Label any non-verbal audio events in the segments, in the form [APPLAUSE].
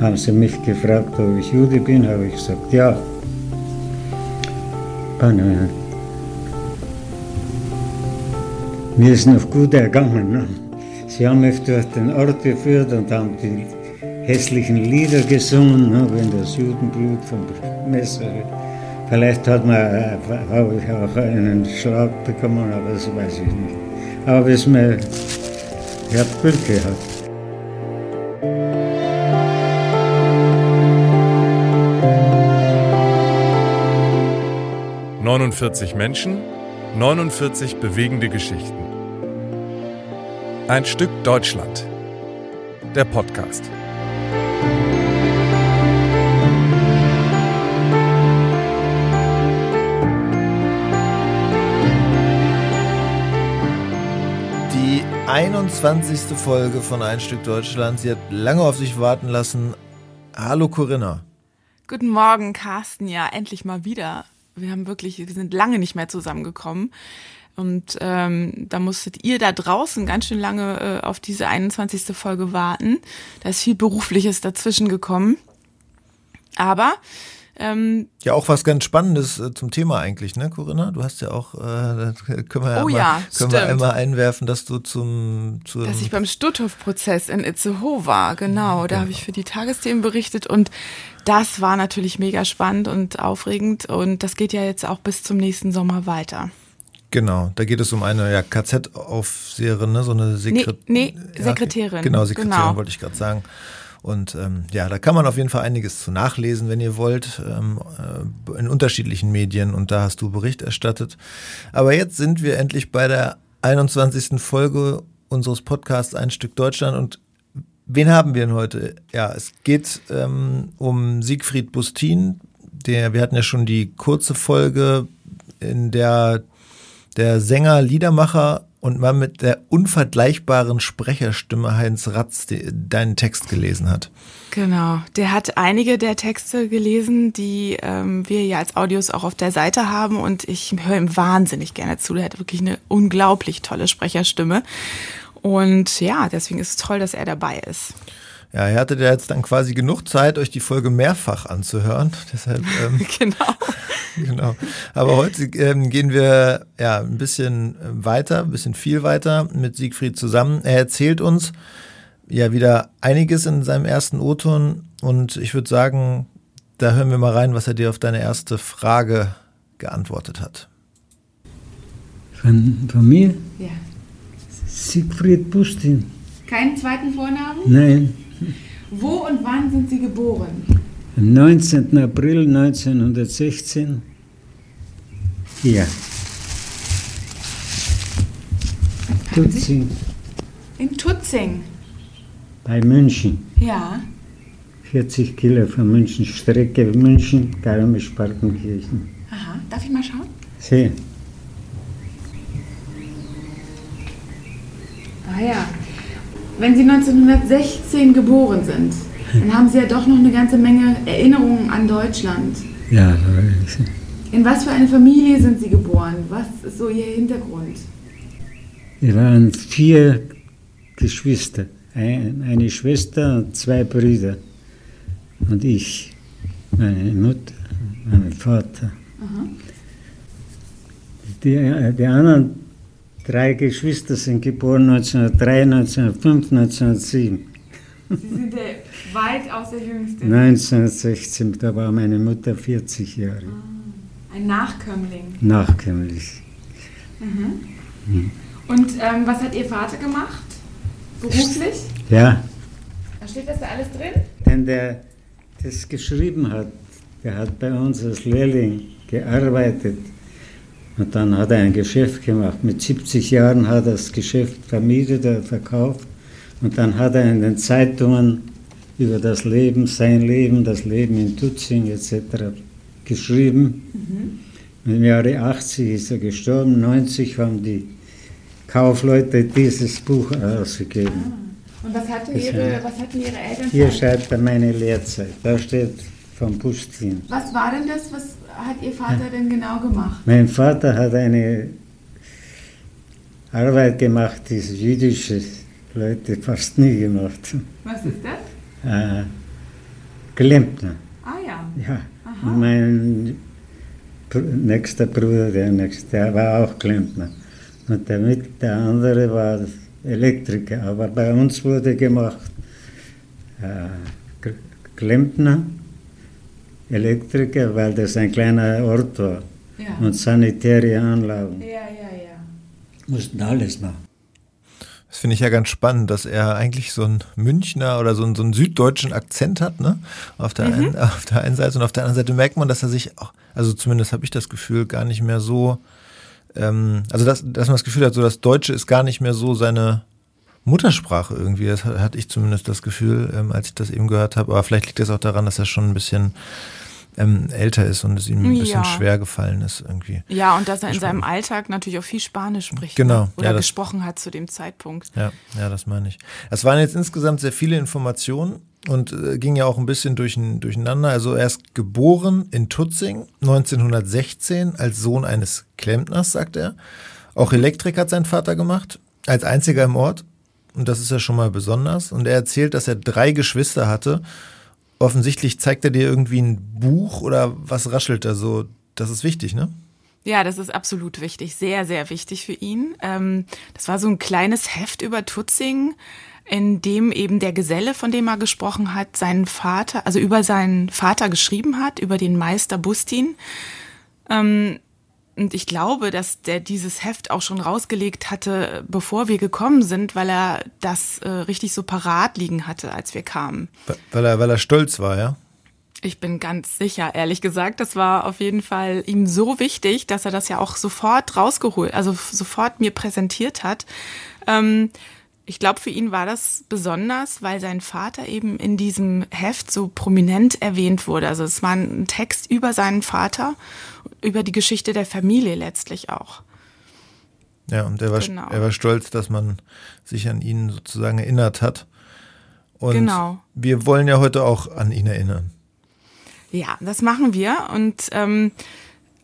Haben sie mich gefragt, ob ich Jude bin, habe ich gesagt, ja. Mir ist noch gut ergangen. Ne? Sie haben mich durch den Ort geführt und haben die hässlichen Lieder gesungen, ne? wenn das Judenblut vom Messer. Vielleicht hat man, äh, habe auch einen Schlag bekommen, aber das weiß ich nicht. Aber es mir, ich habe gehabt. 49 Menschen, 49 bewegende Geschichten. Ein Stück Deutschland. Der Podcast. 21. Folge von Ein Stück Deutschland. Sie hat lange auf sich warten lassen. Hallo Corinna. Guten Morgen, Carsten. Ja, endlich mal wieder. Wir haben wirklich, wir sind lange nicht mehr zusammengekommen. Und ähm, da musstet ihr da draußen ganz schön lange äh, auf diese 21. Folge warten. Da ist viel Berufliches dazwischen gekommen. Aber ähm, ja, auch was ganz Spannendes äh, zum Thema eigentlich, ne, Corinna? Du hast ja auch, äh, können wir, oh, ja, ja können wir einmal einwerfen, dass du zum, zum Dass ich beim Stutthof-Prozess in Itzehoe war, genau. Da ja. habe ich für die Tagesthemen berichtet und das war natürlich mega spannend und aufregend und das geht ja jetzt auch bis zum nächsten Sommer weiter. Genau, da geht es um eine ja, KZ-Aufseherin, ne? so eine Sekret nee, nee, Sekretärin. Ja, genau, Sekretärin genau. wollte ich gerade sagen. Und ähm, ja, da kann man auf jeden Fall einiges zu nachlesen, wenn ihr wollt, ähm, äh, in unterschiedlichen Medien. Und da hast du Bericht erstattet. Aber jetzt sind wir endlich bei der 21. Folge unseres Podcasts Ein Stück Deutschland. Und wen haben wir denn heute? Ja, es geht ähm, um Siegfried Bustin. Der, wir hatten ja schon die kurze Folge, in der der Sänger, Liedermacher und man mit der unvergleichbaren Sprecherstimme Heinz Ratz deinen Text gelesen hat. Genau, der hat einige der Texte gelesen, die ähm, wir ja als Audios auch auf der Seite haben und ich höre ihm wahnsinnig gerne zu. Der hat wirklich eine unglaublich tolle Sprecherstimme und ja, deswegen ist es toll, dass er dabei ist. Ja, ihr hattet ja jetzt dann quasi genug Zeit, euch die Folge mehrfach anzuhören. [LAUGHS] Deshalb, ähm, [LAUGHS] genau. genau. Aber heute ähm, gehen wir ja ein bisschen weiter, ein bisschen viel weiter mit Siegfried zusammen. Er erzählt uns ja wieder einiges in seinem ersten O-Ton und ich würde sagen, da hören wir mal rein, was er dir auf deine erste Frage geantwortet hat. Von, von mir? Ja. Siegfried Bustin. Keinen zweiten Vornamen? Nein. [LAUGHS] Wo und wann sind Sie geboren? Am 19. April 1916 hier. Tutzing. In Tutzing? Bei München. Ja. 40 Kilo von München, Strecke München, Garmisch-Partenkirchen. Aha, darf ich mal schauen? Sie. Ah ja. Wenn Sie 1916 geboren sind, dann haben Sie ja doch noch eine ganze Menge Erinnerungen an Deutschland. Ja. In was für eine Familie sind Sie geboren? Was ist so Ihr Hintergrund? Wir waren vier Geschwister. Eine Schwester und zwei Brüder. Und ich, meine Mutter, mein Vater. Die, die anderen Drei Geschwister sind geboren 1903, 1905, 1907. Sie sind der weitaus der Jüngste. 1916, da war meine Mutter 40 Jahre. Ah, ein Nachkömmling. Nachkömmling. Mhm. Und ähm, was hat Ihr Vater gemacht? Beruflich? Ja. Da steht das da alles drin? Denn der das geschrieben hat, der hat bei uns als Lehrling gearbeitet. Und dann hat er ein Geschäft gemacht. Mit 70 Jahren hat er das Geschäft vermietet oder verkauft. Und dann hat er in den Zeitungen über das Leben, sein Leben, das Leben in Tutzing etc. geschrieben. Mhm. Im Jahre 80 ist er gestorben, 90 haben die Kaufleute dieses Buch ausgegeben. Ah. Und was hatten, ihre, was hatten Ihre Eltern? Hier schreibt er meine Lehrzeit. Da steht vom Bustin. Was war denn das, was hat Ihr Vater denn genau gemacht? Mein Vater hat eine Arbeit gemacht, die jüdische Leute fast nie gemacht haben. Was ist das? Äh, Klempner. Ah ja. Ja. Und mein nächster Bruder, der nächste, der war auch Klempner. Und der, mit, der andere war Elektriker. Aber bei uns wurde gemacht äh, Klempner, Elektriker, weil das ein kleiner Ort war. Ja. Und sanitäre Anlagen. Ja, ja, ja. Mussten alles machen. Das finde ich ja ganz spannend, dass er eigentlich so einen Münchner oder so einen, so einen süddeutschen Akzent hat, ne? Auf der, einen, [LAUGHS] auf der einen Seite und auf der anderen Seite merkt man, dass er sich auch, also zumindest habe ich das Gefühl, gar nicht mehr so, ähm, also dass, dass man das Gefühl hat, so das Deutsche ist gar nicht mehr so seine Muttersprache irgendwie. Das ha- hatte ich zumindest das Gefühl, ähm, als ich das eben gehört habe. Aber vielleicht liegt das auch daran, dass er schon ein bisschen ähm, älter ist und es ihm ein bisschen Ja. schwer gefallen ist irgendwie. Ja, und dass er in seinem Alltag natürlich auch viel Spanisch spricht. Genau, Ne? Oder ja, das- gesprochen hat zu dem Zeitpunkt. Ja, ja, das meine ich. Es waren jetzt insgesamt sehr viele Informationen und äh, ging ja auch ein bisschen durch, durcheinander. Also er ist geboren in Tutzing 1916 als Sohn eines Klempners, sagt er. Auch Elektrik hat sein Vater gemacht, als einziger im Ort. Und das ist ja schon mal besonders. Und er erzählt, dass er drei Geschwister hatte. Offensichtlich zeigt er dir irgendwie ein Buch oder was raschelt da so? Das ist wichtig, ne? Ja, das ist absolut wichtig, sehr, sehr wichtig für ihn. Ähm, das war so ein kleines Heft über Tutzing, in dem eben der Geselle, von dem er gesprochen hat, seinen Vater, also über seinen Vater geschrieben hat, über den Meister Bustin. Ähm, und ich glaube, dass der dieses Heft auch schon rausgelegt hatte, bevor wir gekommen sind, weil er das äh, richtig so parat liegen hatte, als wir kamen. Weil er, weil er stolz war, ja? Ich bin ganz sicher, ehrlich gesagt, das war auf jeden Fall ihm so wichtig, dass er das ja auch sofort rausgeholt, also sofort mir präsentiert hat. Ähm, ich glaube, für ihn war das besonders, weil sein Vater eben in diesem Heft so prominent erwähnt wurde. Also es war ein Text über seinen Vater, über die Geschichte der Familie letztlich auch. Ja, und er war, Genau. er war stolz, dass man sich an ihn sozusagen erinnert hat. Und Genau. wir wollen ja heute auch an ihn erinnern. Ja, das machen wir. Und ähm,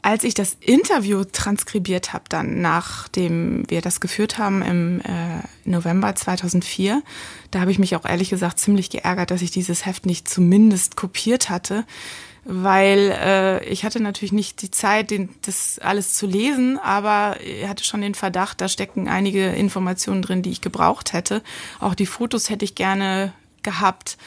als ich das Interview transkribiert habe, dann nachdem wir das geführt haben im äh, November 2004, da habe ich mich auch ehrlich gesagt ziemlich geärgert, dass ich dieses Heft nicht zumindest kopiert hatte, weil äh, ich hatte natürlich nicht die Zeit, den, das alles zu lesen, aber ich hatte schon den Verdacht, da stecken einige Informationen drin, die ich gebraucht hätte. Auch die Fotos hätte ich gerne gehabt.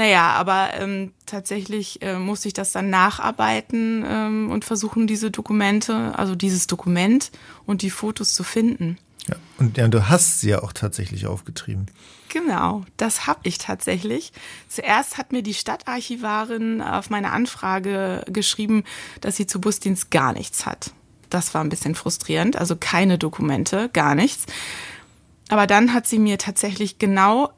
Naja, aber ähm, tatsächlich äh, musste ich das dann nacharbeiten ähm, und versuchen, diese Dokumente, also dieses Dokument und die Fotos zu finden. Ja. Und ja, du hast sie ja auch tatsächlich aufgetrieben. Genau, das habe ich tatsächlich. Zuerst hat mir die Stadtarchivarin auf meine Anfrage geschrieben, dass sie zu Busdienst gar nichts hat. Das war ein bisschen frustrierend, also keine Dokumente, gar nichts. Aber dann hat sie mir tatsächlich genau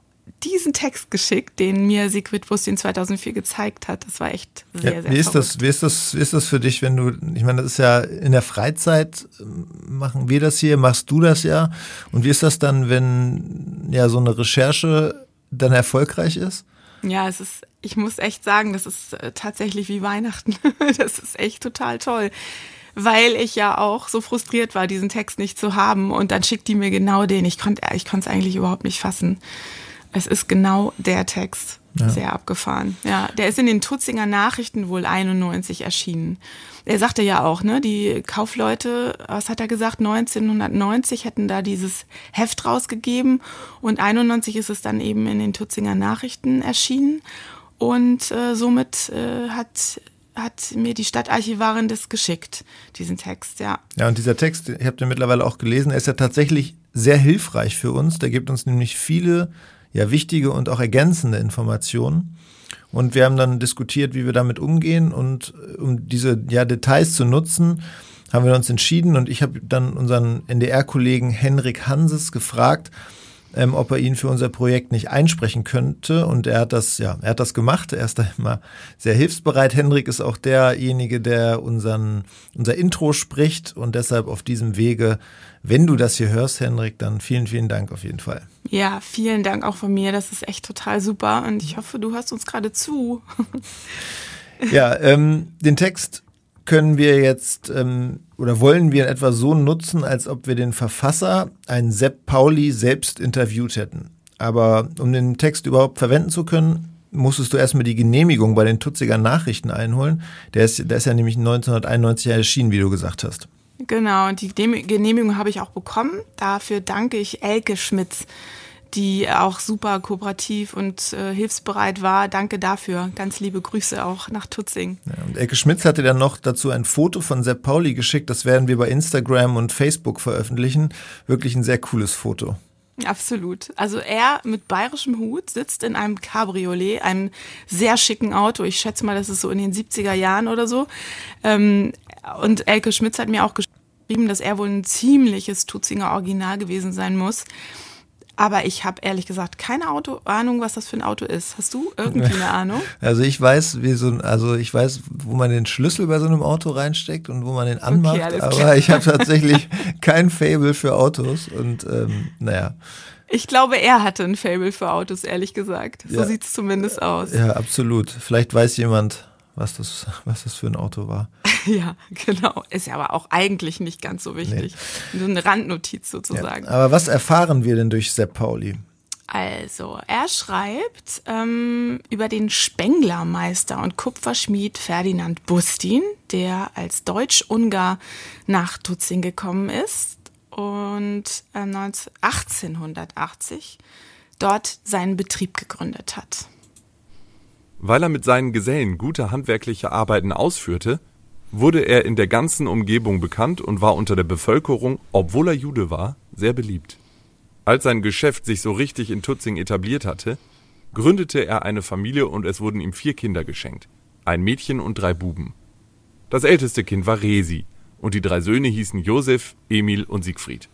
diesen Text geschickt, den mir Sigrid Bustin 2004 gezeigt hat. Das war echt sehr, Ja, sehr wie, ist verrückt. das, wie, ist das, wie ist das für dich, wenn du, ich meine, das ist ja in der Freizeit ähm, machen wir das hier, machst du das ja. Und wie ist das dann, wenn ja so eine Recherche dann erfolgreich ist? Ja, es ist, ich muss echt sagen, das ist äh, tatsächlich wie Weihnachten. [LAUGHS] das ist echt total toll. Weil ich ja auch so frustriert war, diesen Text nicht zu haben. Und dann schickt die mir genau den. Ich konnte ich konnte es eigentlich überhaupt nicht fassen. Es ist genau der Text. Sehr abgefahren. Ja, der ist in den Tutzinger Nachrichten wohl 91 erschienen. Er sagte ja auch, ne, die Kaufleute, was hat er gesagt, 1990 hätten da dieses Heft rausgegeben und 91 ist es dann eben in den Tutzinger Nachrichten erschienen und äh, somit äh, hat hat mir die Stadtarchivarin das geschickt, diesen Text, ja. Ja, und dieser Text, ihr habt ja mittlerweile auch gelesen, er ist ja tatsächlich sehr hilfreich für uns. Der gibt uns nämlich viele ja wichtige und auch ergänzende Informationen. Und wir haben dann diskutiert, wie wir damit umgehen. Und äh, um diese ja, Details zu nutzen, haben wir uns entschieden. Und ich habe dann unseren NDR-Kollegen Henrik Hanses gefragt, ähm, ob er ihn für unser Projekt nicht einsprechen könnte. Und er hat das, ja, er hat das gemacht. Er ist da immer sehr hilfsbereit. Henrik ist auch derjenige, der unseren, unser Intro spricht. Und deshalb auf diesem Wege, wenn du das hier hörst, Henrik, dann vielen, vielen Dank auf jeden Fall. Ja, vielen Dank auch von mir. Das ist echt total super. Und ich hoffe, du hörst uns gerade zu. Ja, ähm, den Text können wir jetzt ähm, oder wollen wir etwa so nutzen, als ob wir den Verfasser, einen Sepp Pauli, selbst interviewt hätten. Aber um den Text überhaupt verwenden zu können, musstest du erstmal die Genehmigung bei den Tutziger Nachrichten einholen. Der ist, der ist ja nämlich 1991 erschienen, wie du gesagt hast. Genau, und die Genehmigung habe ich auch bekommen. Dafür danke ich Elke Schmitz, die auch super kooperativ und äh, hilfsbereit war. Danke dafür. Ganz liebe Grüße auch nach Tutzing. Ja, und Elke Schmitz hatte dann noch dazu ein Foto von Sepp Pauli geschickt. Das werden wir bei Instagram und Facebook veröffentlichen. Wirklich ein sehr cooles Foto. Absolut. Also er mit bayerischem Hut sitzt in einem Cabriolet, einem sehr schicken Auto. Ich schätze mal, das ist so in den 70er Jahren oder so. Ähm, und Elke Schmitz hat mir auch geschrieben, dass er wohl ein ziemliches Tutzinger Original gewesen sein muss. Aber ich habe ehrlich gesagt keine Auto Ahnung, was das für ein Auto ist. Hast du irgendwie eine [LAUGHS] Ahnung? Also ich weiß, wie so ein, also ich weiß, wo man den Schlüssel bei so einem Auto reinsteckt und wo man den anmacht, okay, aber ich habe [LAUGHS] tatsächlich kein Fable für Autos und ähm, naja. Ich glaube, er hatte ein Fable für Autos, ehrlich gesagt. So ja. sieht es zumindest aus. Ja, absolut. Vielleicht weiß jemand, was das, was das für ein Auto war. [LAUGHS] Ja, genau. Ist ja aber auch eigentlich nicht ganz so wichtig. Nee. So eine Randnotiz sozusagen. Ja. Aber was erfahren wir denn durch Sepp Pauli? Also, er schreibt ähm, über den Spenglermeister und Kupferschmied Ferdinand Bustin, der als Deutsch-Ungar nach Tutzing gekommen ist und äh, 1880 dort seinen Betrieb gegründet hat. Weil er mit seinen Gesellen gute handwerkliche Arbeiten ausführte, wurde er in der ganzen Umgebung bekannt und war unter der Bevölkerung, obwohl er Jude war, sehr beliebt. Als sein Geschäft sich so richtig in Tutzing etabliert hatte, gründete er eine Familie und es wurden ihm vier Kinder geschenkt, ein Mädchen und drei Buben. Das älteste Kind war Resi und die drei Söhne hießen Josef, Emil und Siegfried.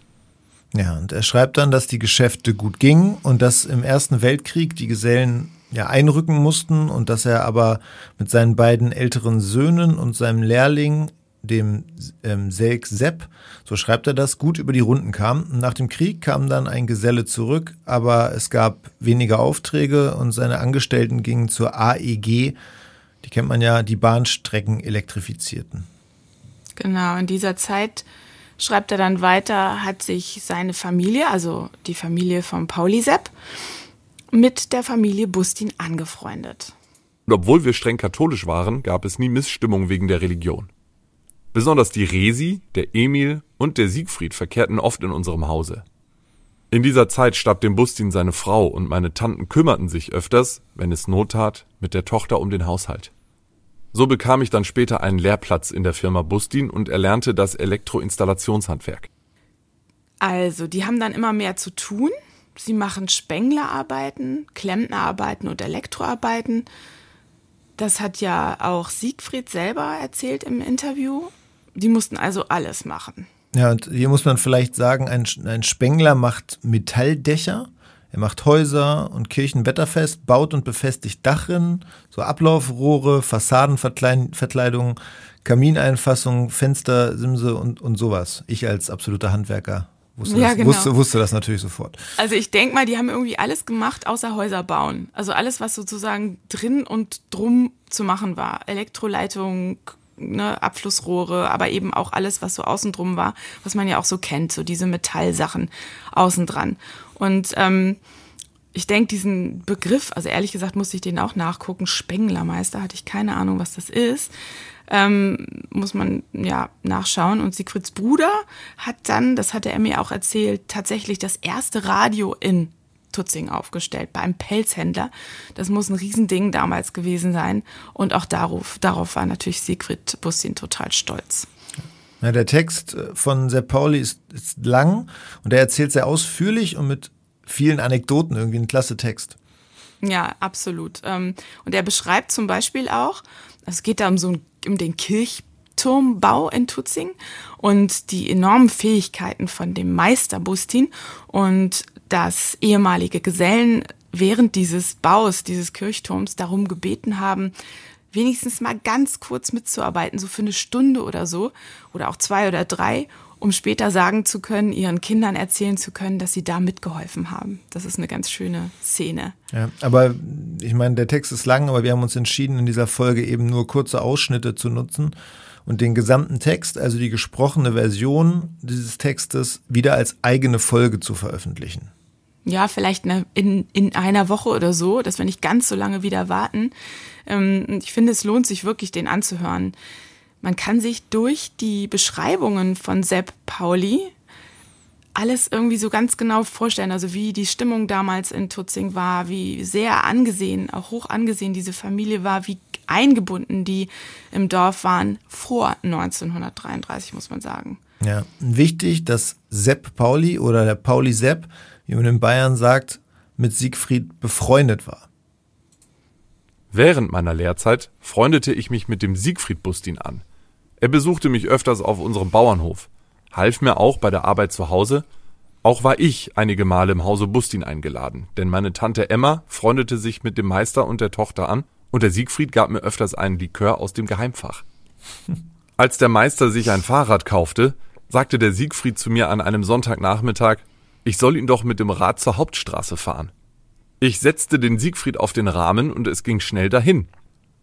Ja, und er schreibt dann, dass die Geschäfte gut gingen und dass im Ersten Weltkrieg die Gesellen ja, einrücken mussten und dass er aber mit seinen beiden älteren Söhnen und seinem Lehrling, dem ähm, Selk Sepp, so schreibt er das, gut über die Runden kam. Nach dem Krieg kam dann ein Geselle zurück, aber es gab weniger Aufträge und seine Angestellten gingen zur AEG, die kennt man ja, die Bahnstrecken elektrifizierten. Genau, in dieser Zeit schreibt er dann weiter, hat sich seine Familie, also die Familie von Pauli Sepp, mit der Familie Bustin angefreundet. Und obwohl wir streng katholisch waren, gab es nie Missstimmung wegen der Religion. Besonders die Resi, der Emil und der Siegfried verkehrten oft in unserem Hause. In dieser Zeit starb dem Bustin seine Frau und meine Tanten kümmerten sich öfters, wenn es Not tat, mit der Tochter um den Haushalt. So bekam ich dann später einen Lehrplatz in der Firma Bustin und erlernte das Elektroinstallationshandwerk. Also, die haben dann immer mehr zu tun Sie machen Spenglerarbeiten, Klempnerarbeiten und Elektroarbeiten. Das hat ja auch Siegfried selber erzählt im Interview. Die mussten also alles machen. Ja, und hier muss man vielleicht sagen, ein, ein Spengler macht Metalldächer. Er macht Häuser und Kirchen wetterfest, baut und befestigt Dachrinnen, so Ablaufrohre, Fassadenverkleidungen, Kamineinfassungen, Fenster, Simse und, und sowas. Ich als absoluter Handwerker Wusste, ja, das, genau. wusste, wusste das natürlich sofort. Also ich denke mal, die haben irgendwie alles gemacht, außer Häuser bauen. Also alles, was sozusagen drin und drum zu machen war. Elektroleitung, ne, Abflussrohre, aber eben auch alles, was so außen drum war, was man ja auch so kennt, so diese Metallsachen außen dran. Und ähm, ich denke, diesen Begriff, also ehrlich gesagt musste ich den auch nachgucken, Spenglermeister, hatte ich keine Ahnung, was das ist ähm, muss man ja nachschauen. Und Siegfrieds Bruder hat dann, das hatte er mir auch erzählt, tatsächlich das erste Radio in Tutzing aufgestellt, bei einem Pelzhändler. Das muss ein Riesending damals gewesen sein. Und auch darauf, darauf war natürlich Siegfried Bussin total stolz. Ja, der Text von Sepp Pauli ist, ist lang und er erzählt sehr ausführlich und mit vielen Anekdoten irgendwie ein klasse Text. Ja, absolut. Ähm, und er beschreibt zum Beispiel auch, es geht da um so um den Kirchturmbau in Tutzing und die enormen Fähigkeiten von dem Meister Bustin und dass ehemalige Gesellen während dieses Baus dieses Kirchturms darum gebeten haben, wenigstens mal ganz kurz mitzuarbeiten, so für eine Stunde oder so oder auch zwei oder drei, um später sagen zu können, ihren Kindern erzählen zu können, dass sie da mitgeholfen haben. Das ist eine ganz schöne Szene. Ja, aber ich meine, der Text ist lang, aber wir haben uns entschieden, in dieser Folge eben nur kurze Ausschnitte zu nutzen. und den gesamten Text, also die gesprochene Version dieses Textes, wieder als eigene Folge zu veröffentlichen. Ja, vielleicht in, in einer Woche oder so, dass wir nicht ganz so lange wieder warten. Ähm, ich finde, es lohnt sich wirklich, den anzuhören. Man kann sich durch die Beschreibungen von Sepp Pauli alles irgendwie so ganz genau vorstellen, also wie die Stimmung damals in Tutzing war, wie sehr angesehen, auch hoch angesehen diese Familie war, wie eingebunden die im Dorf waren vor 1933, muss man sagen. Ja, wichtig, dass Sepp Pauli oder der Pauli Sepp, wie man in Bayern sagt, mit Siegfried befreundet war. Während meiner Lehrzeit freundete ich mich mit dem Siegfried Bustin an. Er besuchte mich öfters auf unserem Bauernhof, half mir auch bei der Arbeit zu Hause. Auch war ich einige Male im Hause Bustin eingeladen, denn meine Tante Emma freundete sich mit dem Meister und der Tochter an und der Siegfried gab mir öfters einen Likör aus dem Geheimfach. [LAUGHS] Als der Meister sich ein Fahrrad kaufte, sagte der Siegfried zu mir an einem Sonntagnachmittag, ich soll ihn doch mit dem Rad zur Hauptstraße fahren. Ich setzte den Siegfried auf den Rahmen und es ging schnell dahin.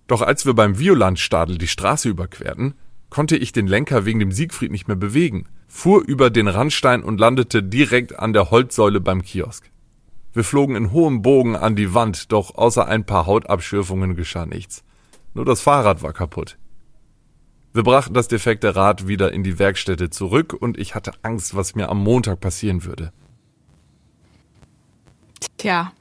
Doch als wir beim Violandstadel die Straße überquerten, konnte ich den Lenker wegen dem Siegfried nicht mehr bewegen, fuhr über den Randstein und landete direkt an der Holzsäule beim Kiosk. Wir flogen in hohem Bogen an die Wand, doch außer ein paar Hautabschürfungen geschah nichts. Nur das Fahrrad war kaputt. Wir brachten das defekte Rad wieder in die Werkstätte zurück und ich hatte Angst, was mir am Montag passieren würde. Tja,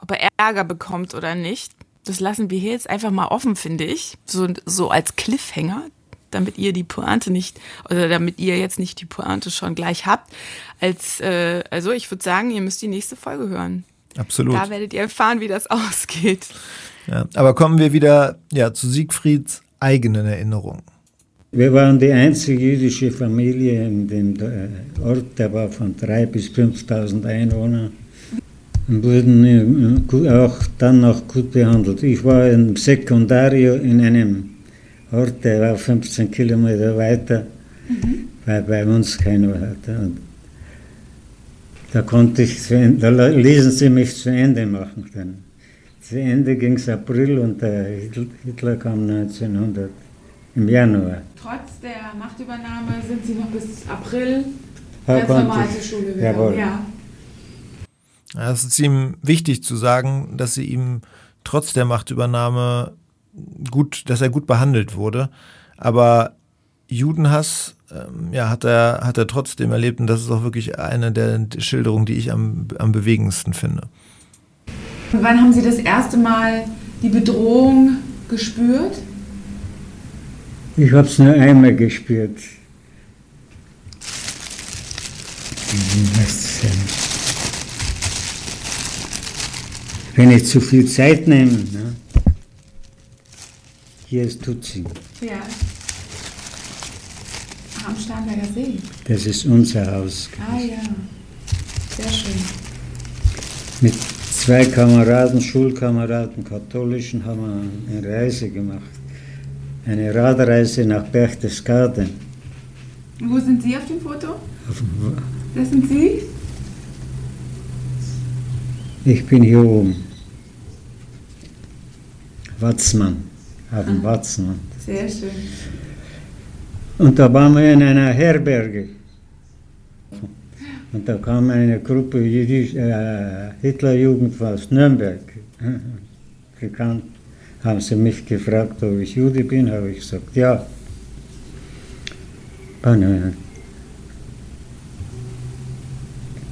ob er Ärger bekommt oder nicht, das lassen wir hier jetzt einfach mal offen, finde ich. So, so als Cliffhanger damit ihr die Pointe nicht, oder damit ihr jetzt nicht die Pointe schon gleich habt. Als, äh, also ich würde sagen, ihr müsst die nächste Folge hören. Absolut. Da werdet ihr erfahren, wie das [LAUGHS] ausgeht. Ja, aber kommen wir wieder ja, zu Siegfrieds eigenen Erinnerungen. Wir waren die einzige jüdische Familie in dem äh, Ort, der war von 3.000 bis 5.000 Einwohnern wurden äh, auch dann noch gut behandelt. Ich war im Sekundario in einem Ort, der war 15 Kilometer weiter, mhm. weil bei uns keiner hatte. Und da konnte ich, zu Ende, da ließen sie mich zu Ende machen. Dann. Zu Ende ging es April und der Hitler kam 1900 im Januar. Trotz der Machtübernahme sind Sie noch bis April ganz normal zur Schule gegangen. Jawohl. Ja. Es ist ihm wichtig zu sagen, dass sie ihm trotz der Machtübernahme gut, dass er gut behandelt wurde. Aber Judenhass, ähm, ja, hat er, hat er trotzdem erlebt und das ist auch wirklich eine der Schilderungen, die ich am, am bewegendsten finde. Und wann haben Sie das erste Mal die Bedrohung gespürt? Ich habe es nur einmal gespürt. Wenn ich zu viel Zeit nehme. Ne? Hier ist Tutzing. Ja. Am Starnberger See. Das ist unser Haus. Ah ja, sehr schön. Mit zwei Kameraden, Schulkameraden, katholischen, haben wir eine Reise gemacht. Eine Radreise nach Berchtesgaden. Wo sind Sie auf dem Foto? Auf dem Wer sind Sie? Ich bin hier oben. Watzmann auf dem ah, Watzen. Sehr schön. Und da waren wir in einer Herberge. Und da kam eine Gruppe Jüdisch, äh, Hitlerjugend aus Nürnberg [LAUGHS] gekannt. Haben sie mich gefragt, ob ich Jude bin, habe ich gesagt, ja.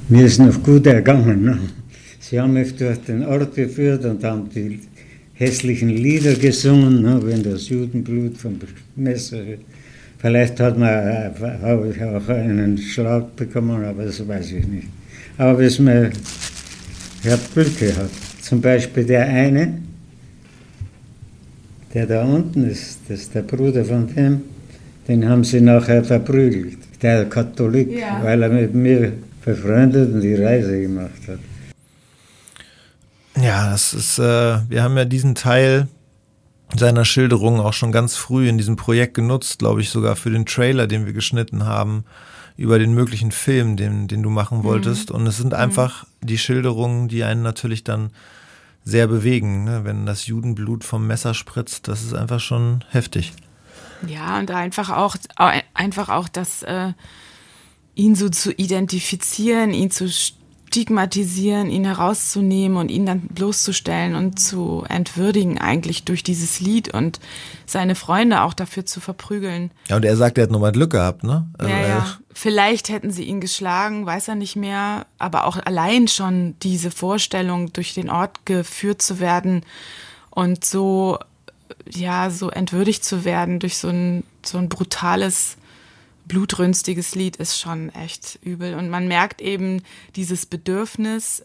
Mir ist noch gut ergangen. Ne? Sie haben mich durch den Ort geführt und haben die hässlichen Lieder gesungen, ne, wenn das Judenblut vom Messer. Vielleicht hat man, äh, habe ich auch einen Schlag bekommen, aber das weiß ich nicht. Aber es mir, habe Glück gehabt. Zum Beispiel der eine, der da unten ist, das ist der Bruder von dem, den haben sie nachher verprügelt. Der Katholik, ja. weil er mit mir befreundet und die Reise gemacht hat. Ja, das ist, äh, wir haben ja diesen Teil seiner Schilderung auch schon ganz früh in diesem Projekt genutzt, glaube ich, sogar für den Trailer, den wir geschnitten haben, über den möglichen Film, den, den du machen wolltest. Mhm. Und es sind mhm. einfach die Schilderungen, die einen natürlich dann sehr bewegen. Ne? Wenn das Judenblut vom Messer spritzt, das ist einfach schon heftig. Ja, und einfach auch, einfach auch das, äh, ihn so zu identifizieren, ihn zu stigmatisieren, ihn herauszunehmen und ihn dann bloßzustellen und zu entwürdigen eigentlich durch dieses Lied und seine Freunde auch dafür zu verprügeln. Ja, und er sagt, er hat nochmal Glück gehabt, ne? Also ja, ja. Vielleicht hätten sie ihn geschlagen, weiß er nicht mehr, aber auch allein schon diese Vorstellung, durch den Ort geführt zu werden und so, ja, so entwürdigt zu werden durch so ein, so ein brutales blutrünstiges Lied ist schon echt übel. Und man merkt eben dieses Bedürfnis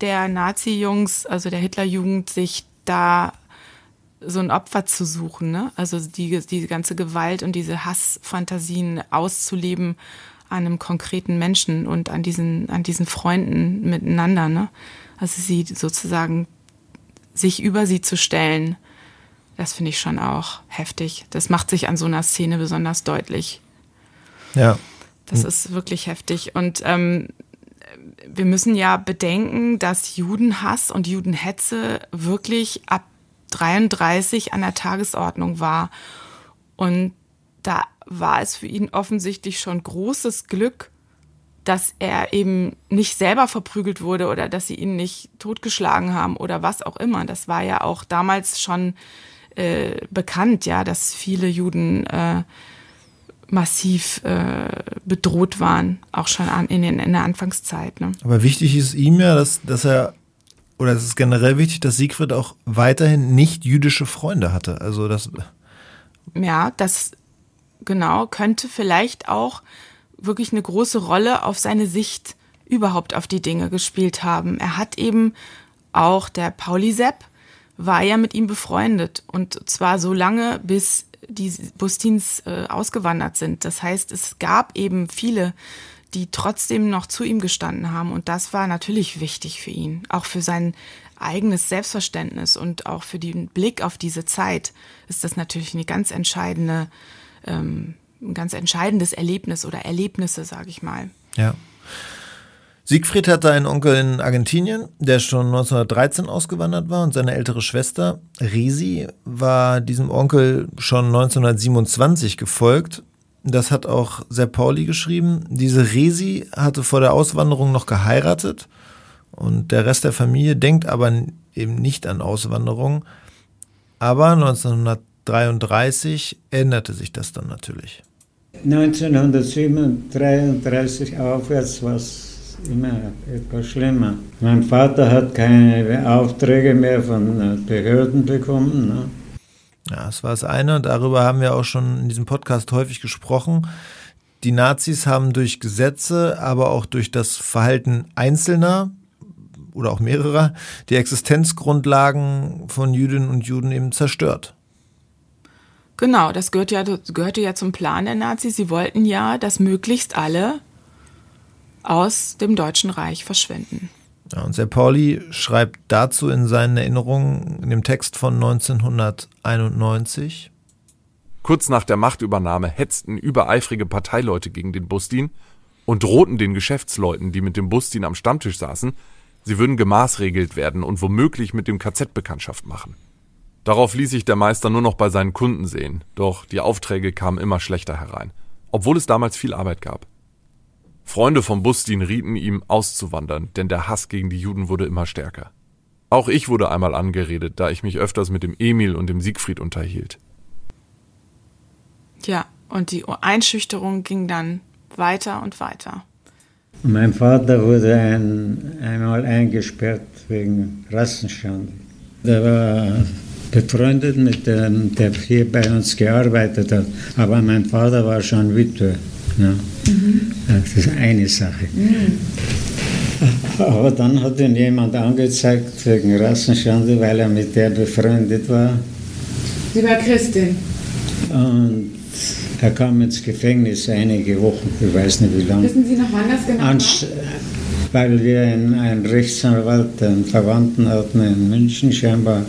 der Nazi-Jungs, also der Hitlerjugend, sich da so ein Opfer zu suchen, ne? Also die, die ganze Gewalt und diese Hassfantasien auszuleben an einem konkreten Menschen und an diesen, an diesen Freunden miteinander, ne? Also sie sozusagen sich über sie zu stellen, das finde ich schon auch heftig. Das macht sich an so einer Szene besonders deutlich. Ja. Das ist wirklich heftig. Und ähm, wir müssen ja bedenken, dass Judenhass und Judenhetze wirklich ab 33 an der Tagesordnung war. Und da war es für ihn offensichtlich schon großes Glück, dass er eben nicht selber verprügelt wurde oder dass sie ihn nicht totgeschlagen haben oder was auch immer. Das war ja auch damals schon äh, bekannt, ja, dass viele Juden äh, massiv äh, bedroht waren, auch schon an, in, in, der Anfangszeit. Ne? Aber wichtig ist ihm ja, dass, dass er, oder es ist generell wichtig, dass Siegfried auch weiterhin nicht jüdische Freunde hatte. Also das. Ja, das genau könnte vielleicht auch wirklich eine große Rolle auf seine Sicht überhaupt auf die Dinge gespielt haben. Er hat eben auch der Pauli Sepp war ja mit ihm befreundet und zwar so lange, bis die Bustins äh, ausgewandert sind. Das heißt, es gab eben viele, die trotzdem noch zu ihm gestanden haben. Und das war natürlich wichtig für ihn, auch für sein eigenes Selbstverständnis und auch für den Blick auf diese Zeit ist das natürlich eine ganz entscheidende, ähm, ein ganz entscheidendes Erlebnis oder Erlebnisse, sage ich mal. Ja. Siegfried hatte einen Onkel in Argentinien, der schon 1913 ausgewandert war und seine ältere Schwester Risi war diesem Onkel schon 1927 gefolgt. Das hat auch Sepp Pauli geschrieben. Diese Resi hatte vor der Auswanderung noch geheiratet und der Rest der Familie denkt aber eben nicht an Auswanderung. Aber 1933 änderte sich das dann natürlich. 1933 aufwärts war es immer etwas schlimmer. Mein Vater hat keine Aufträge mehr von äh, Behörden bekommen. Ne? Ja, das war das eine. Darüber haben wir auch schon in diesem Podcast häufig gesprochen. Die Nazis haben durch Gesetze, aber auch durch das Verhalten Einzelner oder auch mehrerer die Existenzgrundlagen von Jüdinnen und Juden eben zerstört. Genau, das gehört ja, gehörte ja zum Plan der Nazis. Sie wollten ja, dass möglichst alle aus dem Deutschen Reich verschwinden. Ja, und Ser Pauli schreibt dazu in seinen Erinnerungen in dem Text von 1991. Kurz nach der Machtübernahme hetzten übereifrige Parteileute gegen den Bustin und drohten den Geschäftsleuten, die mit dem Bustin am Stammtisch saßen, sie würden gemaßregelt werden und womöglich mit dem KZ Bekanntschaft machen. Darauf ließ sich der Meister nur noch bei seinen Kunden sehen, doch die Aufträge kamen immer schlechter herein, obwohl es damals viel Arbeit gab. Freunde von Bustin rieten ihm, auszuwandern, denn der Hass gegen die Juden wurde immer stärker. Auch ich wurde einmal angeredet, da ich mich öfters mit dem Emil und dem Siegfried unterhielt. Ja, und die Einschüchterung ging dann weiter und weiter. Mein Vater wurde ein, einmal eingesperrt wegen Rassenschande. Der war befreundet mit dem, der hier bei uns gearbeitet hat. Aber mein Vater war schon Witwe. Ja. Mhm. Das ist eine Sache. Mhm. Aber dann hat ihn jemand angezeigt wegen Rassenschande, weil er mit der befreundet war. Sie war Christin. Und er kam ins Gefängnis einige Wochen, ich weiß nicht wie lange. Wissen Sie noch, wann das genau Anst war? Weil wir einen, einen Rechtsanwalt, einen Verwandten hatten in München scheinbar,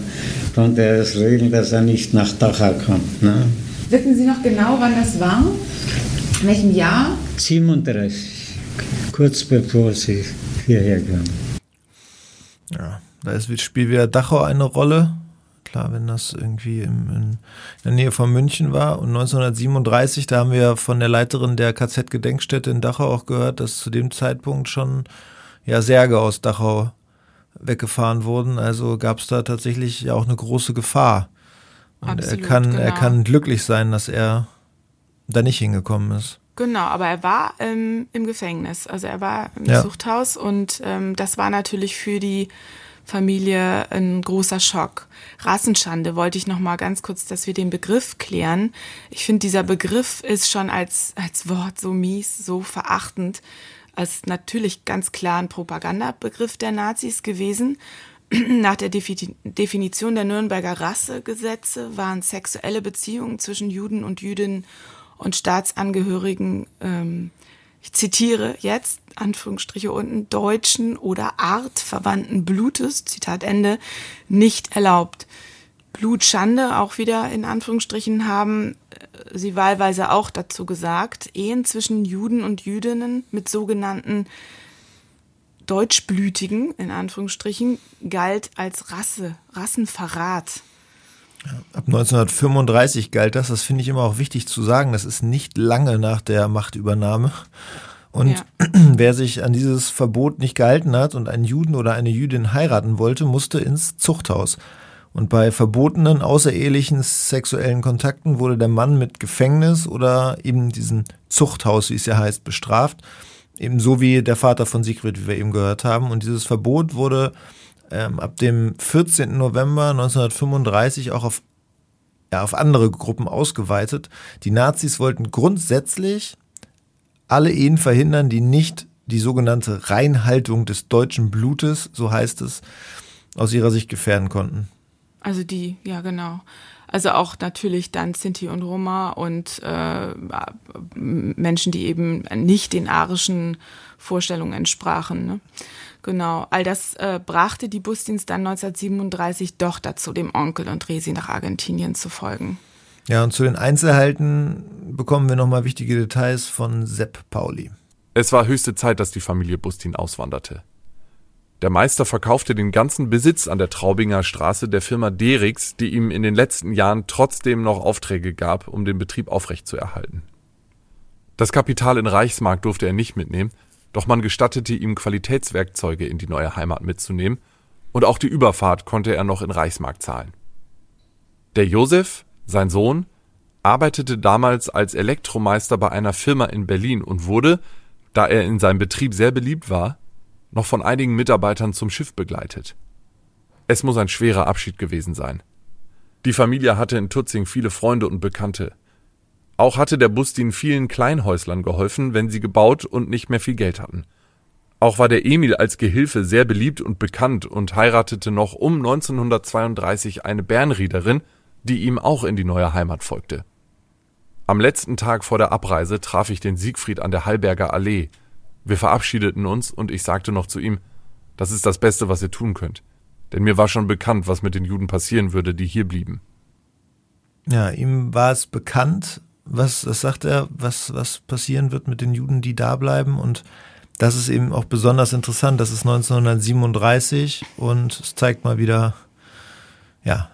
konnte er es regeln, dass er nicht nach Dachau kommt. Ne? Wissen Sie noch genau, wann das war? In welchem Jahr? 37, kurz bevor sie hierher kamen. Ja, da spielt wieder Dachau eine Rolle. klar, wenn das irgendwie im, in der Nähe von München war. Und 1937, da haben wir von der Leiterin der KZ-Gedenkstätte in Dachau auch gehört, dass zu dem Zeitpunkt schon ja Särge aus Dachau weggefahren wurden. Also gab es da tatsächlich ja auch eine große Gefahr. Und Absolut, er kann, genau. er kann glücklich sein, dass er da nicht hingekommen ist. Genau, aber er war ähm, im Gefängnis, also er war im ja. Zuchthaus und ähm, das war natürlich für die Familie ein großer Schock. Rassenschande wollte ich noch mal ganz kurz, dass wir den Begriff klären. Ich finde, dieser Begriff ist schon als, als Wort so mies, so verachtend, als natürlich ganz klar ein Propagandabegriff der Nazis gewesen. [CLEARS THROAT] Nach der Definition der Nürnberger Rassegesetze waren sexuelle Beziehungen zwischen Juden und Jüdinnen und Staatsangehörigen, ähm, ich zitiere jetzt, Anführungsstriche unten, deutschen oder artverwandten Blutes, Zitat Ende, nicht erlaubt. Blutschande auch wieder in Anführungsstrichen haben äh, sie wahlweise auch dazu gesagt, Ehen zwischen Juden und Jüdinnen mit sogenannten Deutschblütigen, in Anführungsstrichen, galt als Rasse, Rassenverrat. Ab 1935 galt das, das finde ich immer auch wichtig zu sagen, das ist nicht lange nach der Machtübernahme. Und ja. [CLEARS THROAT] wer sich an dieses Verbot nicht gehalten hat und einen Juden oder eine Jüdin heiraten wollte, musste ins Zuchthaus. Und bei verbotenen außerehelichen sexuellen Kontakten wurde der Mann mit Gefängnis oder eben diesem Zuchthaus, wie es ja heißt, bestraft. Ebenso wie der Vater von Sigrid, wie wir eben gehört haben. Und dieses Verbot wurde ähm, ab dem 14. November 1935 auch auf, ja, auf andere Gruppen ausgeweitet. Die Nazis wollten grundsätzlich alle Ehen verhindern, die nicht die sogenannte Reinhaltung des deutschen Blutes, so heißt es, aus ihrer Sicht gefährden konnten. Also die, ja genau. Also auch natürlich dann Sinti und Roma und äh, Menschen, die eben nicht den arischen Vorstellungen entsprachen. Ne? Genau, all das äh, brachte die Busdienst dann 1937 doch dazu, dem Onkel und Resi nach Argentinien zu folgen. Ja, und zu den Einzelheiten bekommen wir nochmal wichtige Details von Sepp Pauli. Es war höchste Zeit, dass die Familie Bustin auswanderte. Der Meister verkaufte den ganzen Besitz an der Traubinger Straße der Firma Derix, die ihm in den letzten Jahren trotzdem noch Aufträge gab, um den Betrieb aufrechtzuerhalten. Das Kapital in Reichsmark durfte er nicht mitnehmen, doch man gestattete ihm Qualitätswerkzeuge in die neue Heimat mitzunehmen, und auch die Überfahrt konnte er noch in Reichsmark zahlen. Der Josef, sein Sohn, arbeitete damals als Elektromeister bei einer Firma in Berlin und wurde, da er in seinem Betrieb sehr beliebt war, noch von einigen Mitarbeitern zum Schiff begleitet. Es muss ein schwerer Abschied gewesen sein. Die Familie hatte in Tutzing viele Freunde und Bekannte. Auch hatte der Bustin vielen Kleinhäuslern geholfen, wenn sie gebaut und nicht mehr viel Geld hatten. Auch war der Emil als Gehilfe sehr beliebt und bekannt und heiratete noch um 1932 eine Bernriederin, die ihm auch in die neue Heimat folgte. Am letzten Tag vor der Abreise traf ich den Siegfried an der Hallberger Allee. Wir verabschiedeten uns und ich sagte noch zu ihm, das ist das Beste, was ihr tun könnt. Denn mir war schon bekannt, was mit den Juden passieren würde, die hier blieben. Ja, ihm war es bekannt, was, was sagt er, was, was passieren wird mit den Juden, die da bleiben. Und das ist eben auch besonders interessant. Das ist 1937 und es zeigt mal wieder, ja,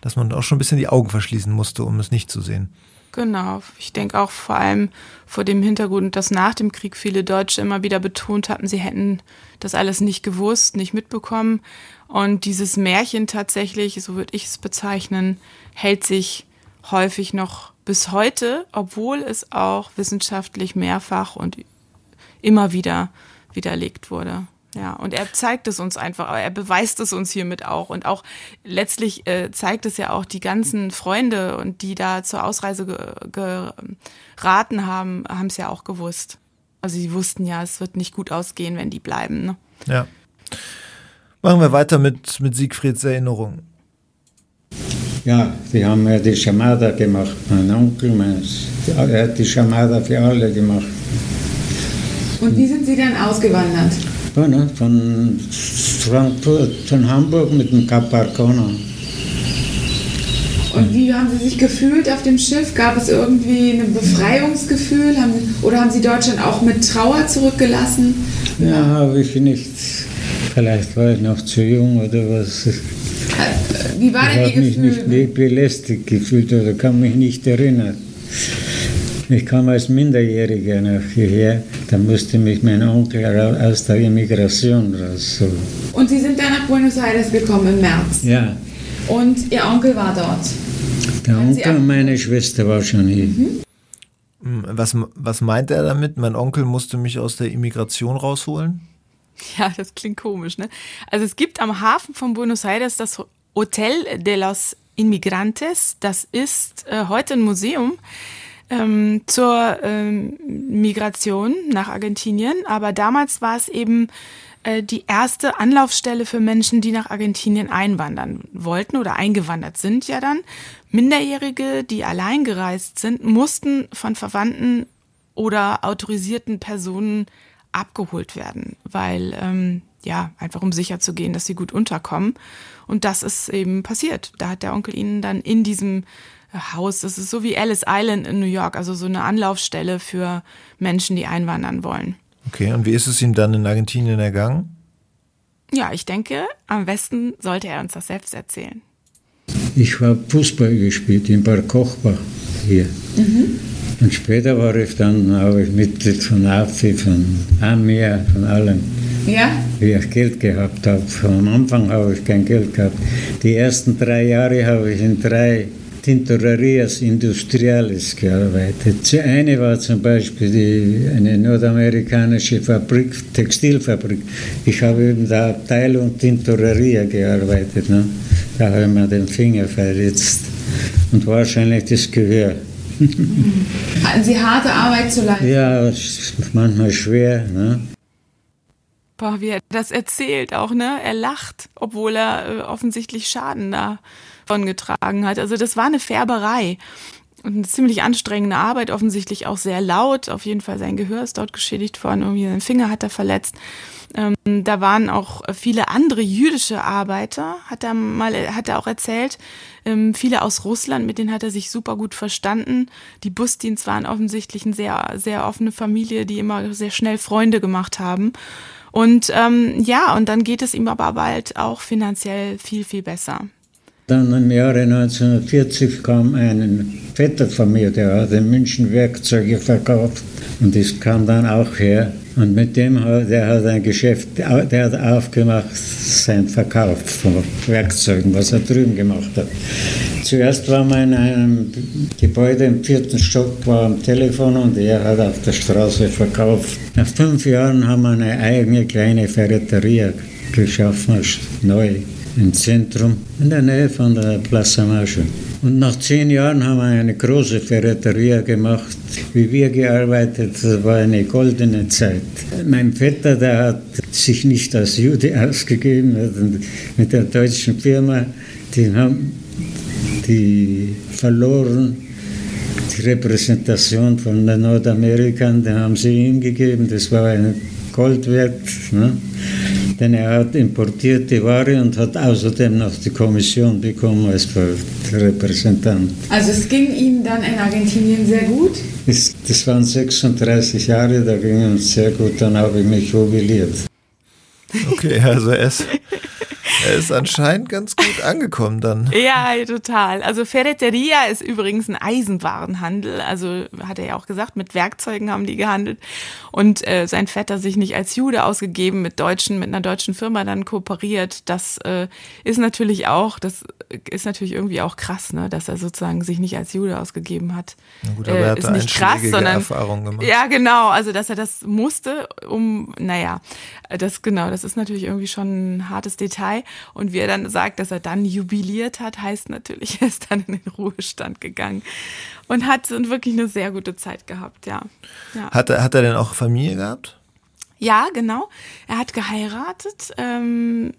dass man auch schon ein bisschen die Augen verschließen musste, um es nicht zu sehen. Genau. Ich denke auch vor allem vor dem Hintergrund, dass nach dem Krieg viele Deutsche immer wieder betont hatten, sie hätten das alles nicht gewusst, nicht mitbekommen. Und dieses Märchen tatsächlich, so würde ich es bezeichnen, hält sich häufig noch bis heute, obwohl es auch wissenschaftlich mehrfach und immer wieder widerlegt wurde. Ja, und er zeigt es uns einfach, aber er beweist es uns hiermit auch. Und auch letztlich äh, zeigt es ja auch die ganzen Freunde und die da zur Ausreise ge geraten haben, haben es ja auch gewusst. Also sie wussten ja, es wird nicht gut ausgehen, wenn die bleiben. Ne? Ja. Machen wir weiter mit, mit Siegfrieds Erinnerung. Ja, die haben ja die Schamada gemacht, mein Onkel, mein, er hat die Schamada für alle gemacht. Und wie sind Sie dann ausgewandert? Ja, ne, von Frankfurt, von Hamburg mit dem Cap Arcona. Und wie haben Sie sich gefühlt auf dem Schiff? Gab es irgendwie ein Befreiungsgefühl? Haben, oder haben Sie Deutschland auch mit Trauer zurückgelassen? Ja, habe ich nicht. Vielleicht war ich noch zu jung oder was. Wie war denn Ich habe mich nicht belästigt gefühlt oder kann mich nicht erinnern. Ich kam als Minderjähriger nach hierher, da musste mich mein Onkel aus der Immigration rausholen. Und Sie sind dann nach Buenos Aires gekommen im März. Ja, Und Ihr Onkel war dort. der Haben Sie Onkel und meine Schwester war schon hier. Hm, Was, was meint er damit? Mein Onkel musste mich aus der Immigration rausholen? [LAUGHS] Ja, das klingt komisch, ne? Also es gibt am Hafen von Buenos Aires das Hotel de los Inmigrantes. Das ist äh, heute ein Museum ähm, zur ähm, Migration nach Argentinien. Aber damals war es eben äh, die erste Anlaufstelle für Menschen, die nach Argentinien einwandern wollten oder eingewandert sind ja dann. Minderjährige, die allein gereist sind, mussten von Verwandten oder autorisierten Personen abgeholt werden, weil ähm, ja einfach um sicher zu gehen, dass sie gut unterkommen. Und das ist eben passiert. Da hat der Onkel ihnen dann in diesem äh, Haus, das ist so wie Ellis Island in New York, also so eine Anlaufstelle für Menschen, die einwandern wollen. Okay, und wie ist es ihm dann in Argentinien ergangen? Ja, ich denke, am besten sollte er uns das selbst erzählen. Ich habe Fußball gespielt in Bar Kochbach hier. Und später war ich dann auch Mitglied von AFI, von AMIA, von allem. Ja? wie ich Geld gehabt habe. Am Anfang habe ich kein Geld gehabt. Die ersten drei Jahre habe ich in drei Tintorerias Industriales gearbeitet. Eine war zum Beispiel die, eine nordamerikanische Fabrik, Textilfabrik. Ich habe in der Abteilung Tintoreria gearbeitet. Ne? Da habe ich mir den Finger verletzt und wahrscheinlich das Gehör. [LAUGHS] Hatten Sie harte Arbeit zu leisten? Ja, manchmal schwer. Ne? Boah, wie er das erzählt auch, ne? Er lacht, obwohl er äh, offensichtlich Schaden davon getragen hat. Also das war eine Färberei. Und eine ziemlich anstrengende Arbeit, offensichtlich auch sehr laut. Auf jeden Fall sein Gehör ist dort geschädigt worden, irgendwie seinen Finger hat er verletzt. Ähm, da waren auch viele andere jüdische Arbeiter, hat er mal, hat er auch erzählt. Ähm, viele aus Russland, mit denen hat er sich super gut verstanden. Die Busdienst waren offensichtlich eine sehr, sehr offene Familie, die immer sehr schnell Freunde gemacht haben. Und ähm, ja, und dann geht es ihm aber bald auch finanziell viel, viel besser. Dann im Jahre 1940 kam ein Vetter von mir, der hat in München Werkzeuge verkauft und das kam dann auch her. Und mit dem hat der hat ein Geschäft, der hat aufgemacht, sein Verkauf von Werkzeugen, was er drüben gemacht hat. Zuerst waren wir in einem Gebäude im vierten Stock, war am Telefon und er hat auf der Straße verkauft. Nach fünf Jahren haben wir eine eigene kleine Ferreteria geschaffen, neu im Zentrum, in der Nähe von der Plaza Macho. Und nach zehn Jahren haben wir eine große Ferreteria gemacht. Wie wir gearbeitet, das war eine goldene Zeit. Mein Vetter, der hat sich nicht als Jude [LAUGHS] ausgegeben, mit der deutschen Firma, die haben die verloren, die Repräsentation von den Nordamerikanern, die haben sie ihm gegeben, das war ein Gold wert. Ne? Denn er hat importierte Ware und hat außerdem noch die Kommission bekommen als Repräsentant. Also es ging ihm dann in Argentinien sehr gut? Das, das waren 36 Jahre, da ging es sehr gut, dann habe ich mich jubiliert. Okay, also ist, er ist anscheinend ganz gut angekommen dann. Ja, total. Also Ferreteria ist übrigens ein Eisenwarenhandel. Also hat er ja auch gesagt, mit Werkzeugen haben die gehandelt. Und äh, sein Vetter sich nicht als Jude ausgegeben, mit deutschen, mit einer deutschen Firma dann kooperiert. Das äh, ist natürlich auch, das ist natürlich irgendwie auch krass, ne, dass er sozusagen sich nicht als Jude ausgegeben hat. Na gut, aber er hat nicht krass, sondern Erfahrungen gemacht. ja, genau. Also dass er das musste, um, naja, das genau, das ist natürlich irgendwie schon ein hartes Detail. Und wie er dann sagt, dass er dann jubiliert hat, heißt natürlich, [LAUGHS] er ist dann in den Ruhestand gegangen und hat wirklich eine sehr gute Zeit gehabt, ja. ja. Hat er, hat er denn auch Familie gehabt? Ja, genau. Er hat geheiratet, ähm,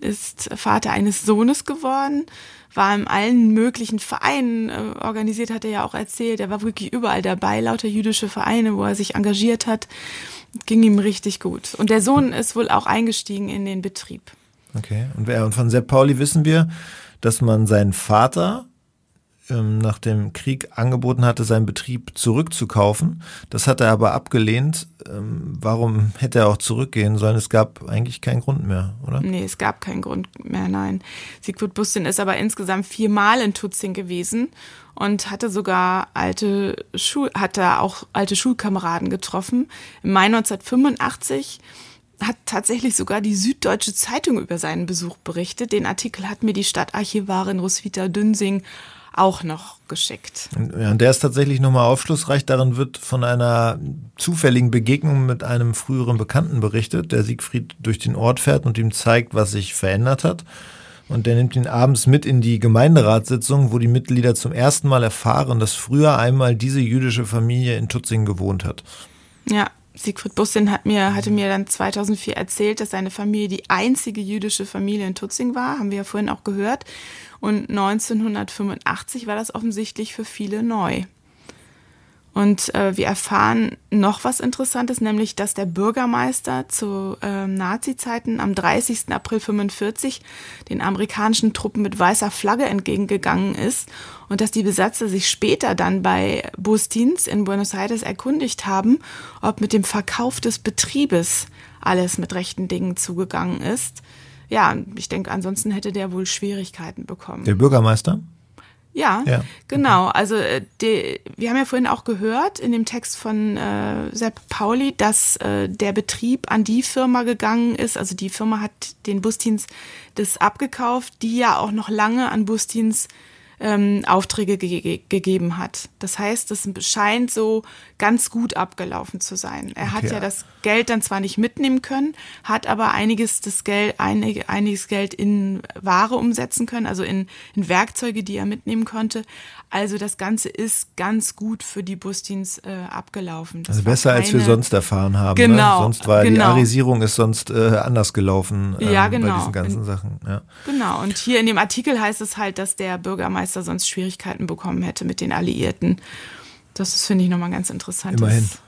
ist Vater eines Sohnes geworden, war in allen möglichen Vereinen äh, organisiert, hat er ja auch erzählt. Er war wirklich überall dabei, lauter jüdische Vereine, wo er sich engagiert hat. Ging ihm richtig gut. Und der Sohn ist wohl auch eingestiegen in den Betrieb. Okay. Und, und von Sepp Pauli wissen wir, dass man seinen Vater ähm, nach dem Krieg angeboten hatte, seinen Betrieb zurückzukaufen. Das hat er aber abgelehnt. Ähm, warum hätte er auch zurückgehen sollen? Es gab eigentlich keinen Grund mehr, oder? Nee, es gab keinen Grund mehr, nein. Siegfried Bustin ist aber insgesamt viermal in Tutzing gewesen und hatte sogar alte Schul hatte auch alte Schulkameraden getroffen. Im Mai 1985 hat tatsächlich sogar die Süddeutsche Zeitung über seinen Besuch berichtet. Den Artikel hat mir die Stadtarchivarin Roswitha Dünsing auch noch geschickt. Ja, und der ist tatsächlich nochmal aufschlussreich. Darin wird von einer zufälligen Begegnung mit einem früheren Bekannten berichtet, der Siegfried durch den Ort fährt und ihm zeigt, was sich verändert hat. Und der nimmt ihn abends mit in die Gemeinderatssitzung, wo die Mitglieder zum ersten Mal erfahren, dass früher einmal diese jüdische Familie in Tutzing gewohnt hat. Ja, Siegfried Bussin hat mir, hatte mir dann 2004 erzählt, dass seine Familie die einzige jüdische Familie in Tutzing war, haben wir ja vorhin auch gehört. Und 1985 war das offensichtlich für viele neu. Und äh, wir erfahren noch was Interessantes, nämlich dass der Bürgermeister zu äh, Nazi-Zeiten am 30. April 45 den amerikanischen Truppen mit weißer Flagge entgegengegangen ist und dass die Besatzer sich später dann bei Bustins in Buenos Aires erkundigt haben, ob mit dem Verkauf des Betriebes alles mit rechten Dingen zugegangen ist. Ja, ich denke, ansonsten hätte der wohl Schwierigkeiten bekommen. Der Bürgermeister? Ja, ja, genau. Also äh, die, wir haben ja vorhin auch gehört in dem Text von äh, Sepp Pauli, dass äh, der Betrieb an die Firma gegangen ist. Also die Firma hat den Busdienst das abgekauft, die ja auch noch lange an Busdienst ähm, Aufträge ge gegeben hat. Das heißt, es scheint so ganz gut abgelaufen zu sein. Er okay. hat ja das Geld dann zwar nicht mitnehmen können, hat aber einiges das Geld, einig, einiges Geld in Ware umsetzen können, also in, in Werkzeuge, die er mitnehmen konnte. Also das Ganze ist ganz gut für die Busdienst äh, abgelaufen. Das also besser keine, als wir sonst erfahren haben. Ne? Genau. Ne? Sonst war genau. die Arisierung ist sonst äh, anders gelaufen ähm, ja, genau. bei diesen ganzen Sachen. Ja. Genau. Und hier in dem Artikel heißt es halt, dass der Bürgermeister sonst Schwierigkeiten bekommen hätte mit den Alliierten. Das ist, finde ich, nochmal ganz interessant. Immerhin. [LAUGHS]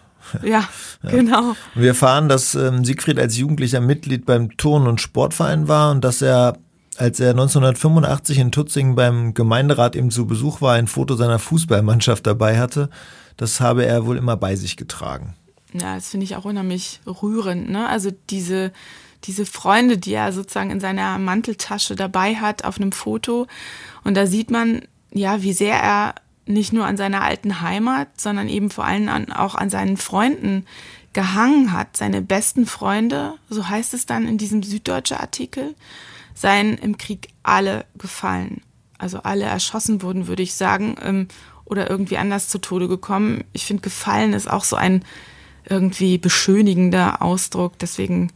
Ja, ja, genau. Wir erfahren, dass ähm, Siegfried als Jugendlicher Mitglied beim Turn- und Sportverein war und dass er als er 1985 in Tutzingen beim Gemeinderat eben zu Besuch war, ein Foto seiner Fußballmannschaft dabei hatte. Das habe er wohl immer bei sich getragen. Ja, das finde ich auch unheimlich rührend. Ne? Also diese, diese Freunde, die er sozusagen in seiner Manteltasche dabei hat auf einem Foto. Und da sieht man, ja, wie sehr er nicht nur an seiner alten Heimat, sondern eben vor allem an, auch an seinen Freunden gehangen hat. Seine besten Freunde, so heißt es dann in diesem süddeutsche Artikel seien im Krieg alle gefallen. Also alle erschossen wurden, würde ich sagen, ähm, oder irgendwie anders zu Tode gekommen. Ich finde, gefallen ist auch so ein irgendwie beschönigender Ausdruck. Deswegen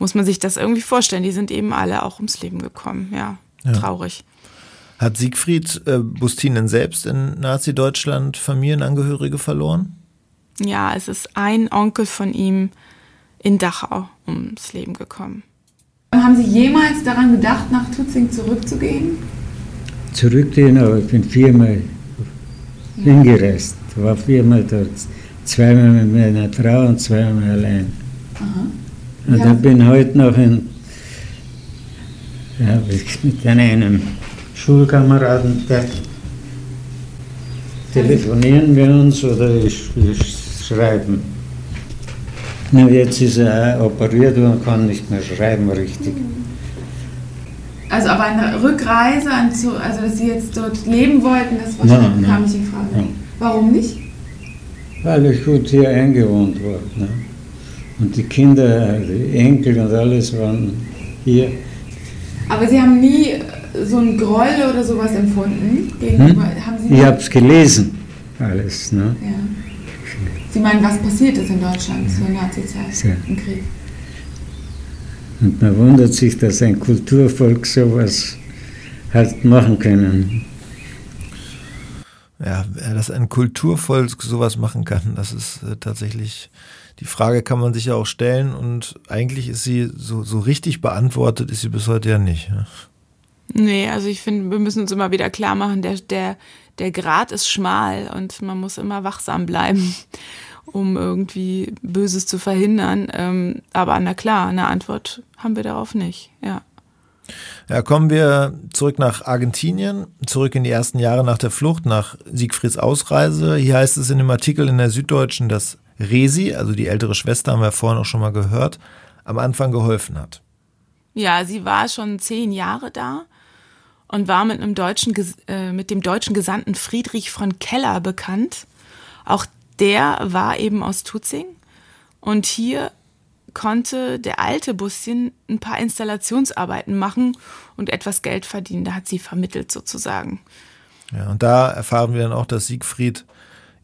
muss man sich das irgendwie vorstellen. Die sind eben alle auch ums Leben gekommen. Ja, ja. traurig. Hat Siegfried äh, Bustinen selbst in Nazi-Deutschland Familienangehörige verloren? Ja, es ist ein Onkel von ihm in Dachau ums Leben gekommen. Haben Sie jemals daran gedacht, nach Tutzing zurückzugehen? Zurückgehen, aber ich bin viermal ja. hingereist. Ich war viermal dort. Zweimal mit meiner Frau und zweimal allein. Aha. Und ja. ich bin heute noch in, ja, mit einem Schulkameraden, der telefonieren wir uns oder ich, ich schreiben. Na, jetzt ist er operiert und kann nicht mehr schreiben richtig. Also aber eine Rückreise, also dass Sie jetzt dort leben wollten, das wahrscheinlich kam nicht in Frage. Nein. Warum nicht? Weil ich gut hier eingewohnt war. Ne? Und die Kinder, die Enkel und alles waren hier. Aber Sie haben nie so einen Groll oder sowas empfunden? Gegenüber, hm? haben Sie ich habe es gelesen, alles. Ne? Ja. Sie meinen, was passiert ist in Deutschland zur Nazi-Zeit ja. im Krieg? Und man wundert sich, dass ein Kulturvolk sowas hat machen können. Ja, dass ein Kulturvolk sowas machen kann, das ist äh, tatsächlich die Frage, kann man sich ja auch stellen und eigentlich ist sie so, so richtig beantwortet, ist sie bis heute ja nicht. Nee, also ich finde, wir müssen uns immer wieder klar machen, der, der, der Grat ist schmal und man muss immer wachsam bleiben, [LAUGHS] um irgendwie Böses zu verhindern. Ähm, aber na klar, eine Antwort haben wir darauf nicht, ja. Ja, kommen wir zurück nach Argentinien, zurück in die ersten Jahre nach der Flucht, nach Siegfrieds Ausreise. Hier heißt es in dem Artikel in der Süddeutschen, dass Resi, also die ältere Schwester, haben wir vorhin auch schon mal gehört, am Anfang geholfen hat. Ja, sie war schon zehn Jahre da und war mit, einem deutschen, äh, mit dem deutschen Gesandten Friedrich von Keller bekannt. Auch der war eben aus Tutzing. Und hier konnte der alte Buschen ein paar Installationsarbeiten machen und etwas Geld verdienen. Da hat sie vermittelt sozusagen. Ja, und da erfahren wir dann auch, dass Siegfried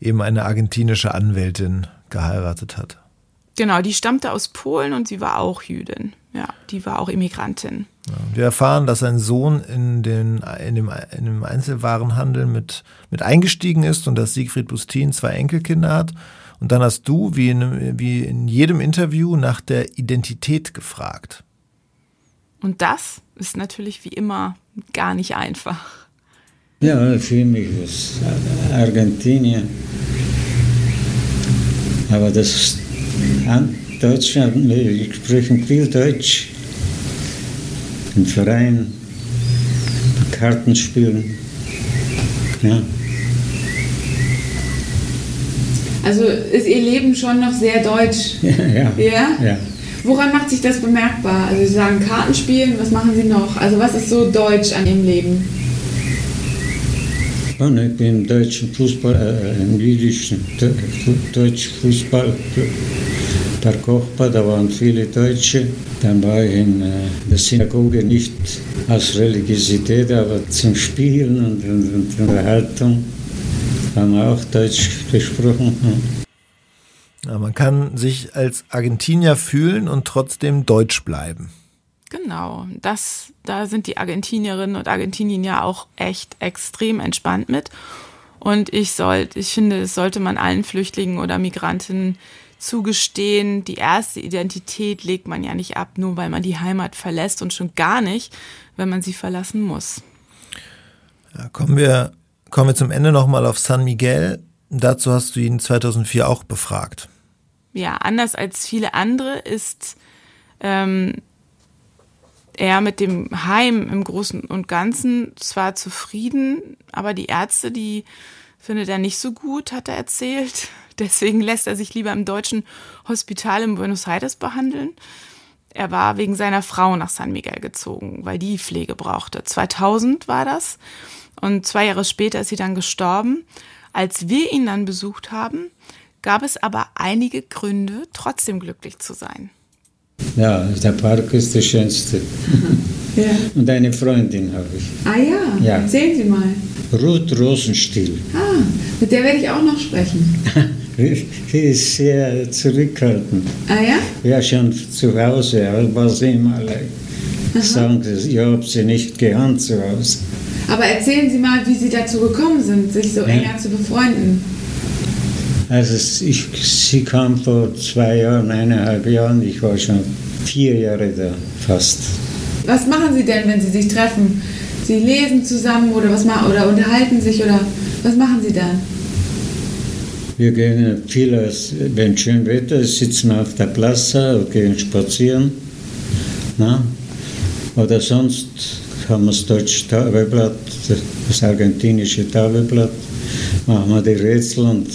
eben eine argentinische Anwältin geheiratet hat. Genau, die stammte aus Polen und sie war auch Jüdin. Ja, die war auch Immigrantin. Ja, wir erfahren, dass sein Sohn in, den, in, dem, in dem Einzelwarenhandel mit, mit eingestiegen ist und dass Siegfried Bustin zwei Enkelkinder hat. Und dann hast du, wie in, wie in jedem Interview, nach der Identität gefragt. Und das ist natürlich wie immer gar nicht einfach. Ja, für mich ist Argentinien. Aber das ist Deutschland, ich spreche viel Deutsch. Im Verein, Kartenspielen. Ja. Also ist Ihr Leben schon noch sehr deutsch? [LAUGHS] Ja, ja. Ja? ja. Woran macht sich das bemerkbar? Also Sie sagen Kartenspielen, was machen Sie noch? Also was ist so deutsch an Ihrem Leben? Und ich bin im deutschen Fußball, äh, im jüdischen deutschen Fußball, der Kochbar, da waren viele Deutsche. Dann war ich in äh, der Synagoge nicht aus Religiosität, aber zum Spielen und, und, und Unterhaltung haben wir auch Deutsch gesprochen. Ja, man kann sich als Argentinier fühlen und trotzdem deutsch bleiben. Genau, das, da sind die Argentinierinnen und Argentinier ja auch echt extrem entspannt mit. Und ich sollte, ich finde, es sollte man allen Flüchtlingen oder Migrantinnen zugestehen. Die erste Identität legt man ja nicht ab, nur weil man die Heimat verlässt und schon gar nicht, wenn man sie verlassen muss. Ja, kommen wir Kommen wir zum Ende nochmal auf San Miguel. Dazu hast du ihn 2004 auch befragt. Ja, anders als viele andere ist ähm, er mit dem Heim im Großen und Ganzen zwar zufrieden, aber die Ärzte, die findet er nicht so gut, hat er erzählt. [LAUGHS] Deswegen lässt er sich lieber im deutschen Hospital in Buenos Aires behandeln. Er war wegen seiner Frau nach San Miguel gezogen, weil die Pflege brauchte. 2000 war das. Und zwei Jahre später ist sie dann gestorben. Als wir ihn dann besucht haben, gab es aber einige Gründe, trotzdem glücklich zu sein. Ja, der Park ist der schönste. [LAUGHS] Ja. Und eine Freundin habe ich. Ah ja, ja. erzählen Sie mal. Ruth Rosenstiel. Ah, mit der werde ich auch noch sprechen. [LAUGHS] Die ist sehr zurückhaltend. Ah ja? Ja, schon zu Hause, aber war sie immer sagen, ich habe sie nicht geahnt zu Hause. Aber erzählen Sie mal, wie Sie dazu gekommen sind, sich so ja. enger zu befreunden. Also ich, sie kam vor zwei Jahren, eineinhalb Jahren, ich war schon vier Jahre da, fast. Was machen Sie denn, wenn Sie sich treffen? Sie lesen zusammen oder, was machen, oder unterhalten sich oder was machen Sie dann? Wir gehen viel, wenn schön Wetter ist, sitzen wir auf der Plaza und gehen spazieren. Na? Oder sonst haben wir das deutsche Tafelblatt, das argentinische Tafelblatt, machen wir die Rätsel und,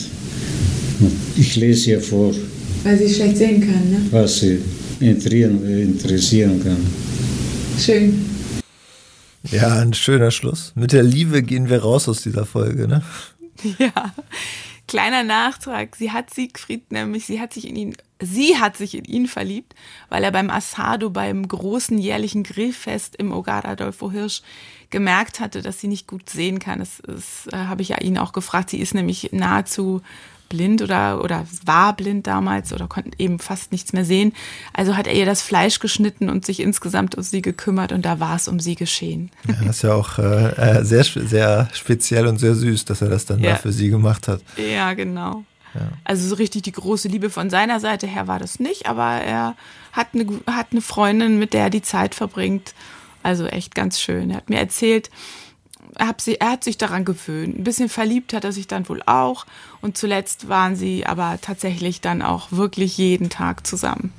und ich lese ihr vor. Weil sie schlecht sehen kann, ne? Was sie interessieren kann. Schön. Ja, ein schöner Schluss. Mit der Liebe gehen wir raus aus dieser Folge, ne? Ja. Kleiner Nachtrag. Sie hat Siegfried nämlich, sie hat sich in ihn Sie hat sich in ihn verliebt, weil er beim Asado beim großen jährlichen Grillfest im Hogar Adolfo Hirsch gemerkt hatte, dass sie nicht gut sehen kann. Das, das äh, habe ich ja ihn auch gefragt. Sie ist nämlich nahezu blind oder, oder war blind damals oder konnte eben fast nichts mehr sehen. Also hat er ihr das Fleisch geschnitten und sich insgesamt um sie gekümmert und da war es um sie geschehen. Ja, das ist ja auch äh, äh sehr, sehr speziell und sehr süß, dass er das dann ja. da für sie gemacht hat. Ja, genau. Also so richtig die große Liebe von seiner Seite her war das nicht, aber er hat eine, hat eine Freundin, mit der er die Zeit verbringt. Also echt ganz schön. Er hat mir erzählt, er hat, sie, er hat sich daran gewöhnt. Ein bisschen verliebt hat er sich dann wohl auch. Und zuletzt waren sie aber tatsächlich dann auch wirklich jeden Tag zusammen.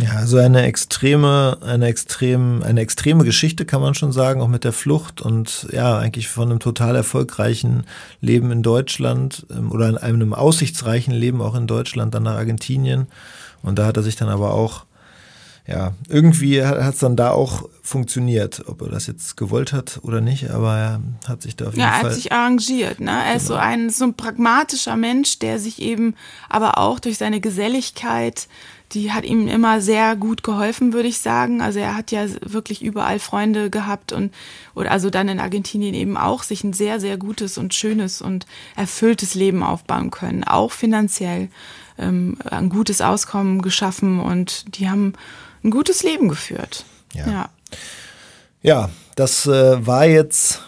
Ja, also eine extreme, eine extrem, eine extreme Geschichte kann man schon sagen, auch mit der Flucht und ja, eigentlich von einem total erfolgreichen Leben in Deutschland ähm, oder in einem aussichtsreichen Leben auch in Deutschland, dann nach Argentinien. Und da hat er sich dann aber auch ja, irgendwie hat es dann da auch funktioniert, ob er das jetzt gewollt hat oder nicht, aber er hat sich da auf jeden ja, Fall. Ja, er hat sich arrangiert, ne? Er genau. ist so ein, so ein pragmatischer Mensch, der sich eben aber auch durch seine Geselligkeit, die hat ihm immer sehr gut geholfen, würde ich sagen. Also er hat ja wirklich überall Freunde gehabt und, oder also dann in Argentinien eben auch sich ein sehr, sehr gutes und schönes und erfülltes Leben aufbauen können, auch finanziell ähm, ein gutes Auskommen geschaffen und die haben ein gutes Leben geführt. Ja, ja. ja das äh, war jetzt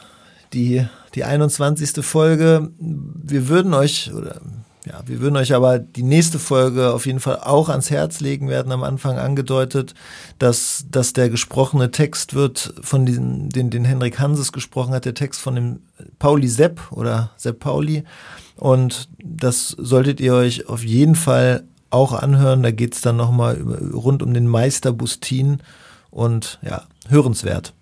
die, die 21. Folge. Wir würden euch, oder ja, wir würden euch aber die nächste Folge auf jeden Fall auch ans Herz legen, Wir werden am Anfang angedeutet, dass, dass der gesprochene Text wird von diesem, den, den Henrik Hanses gesprochen hat, der Text von dem Pauli Sepp oder Sepp Pauli. Und das solltet ihr euch auf jeden Fall auch anhören. Da geht es dann nochmal rund um den Meister Bustin und ja, hörenswert.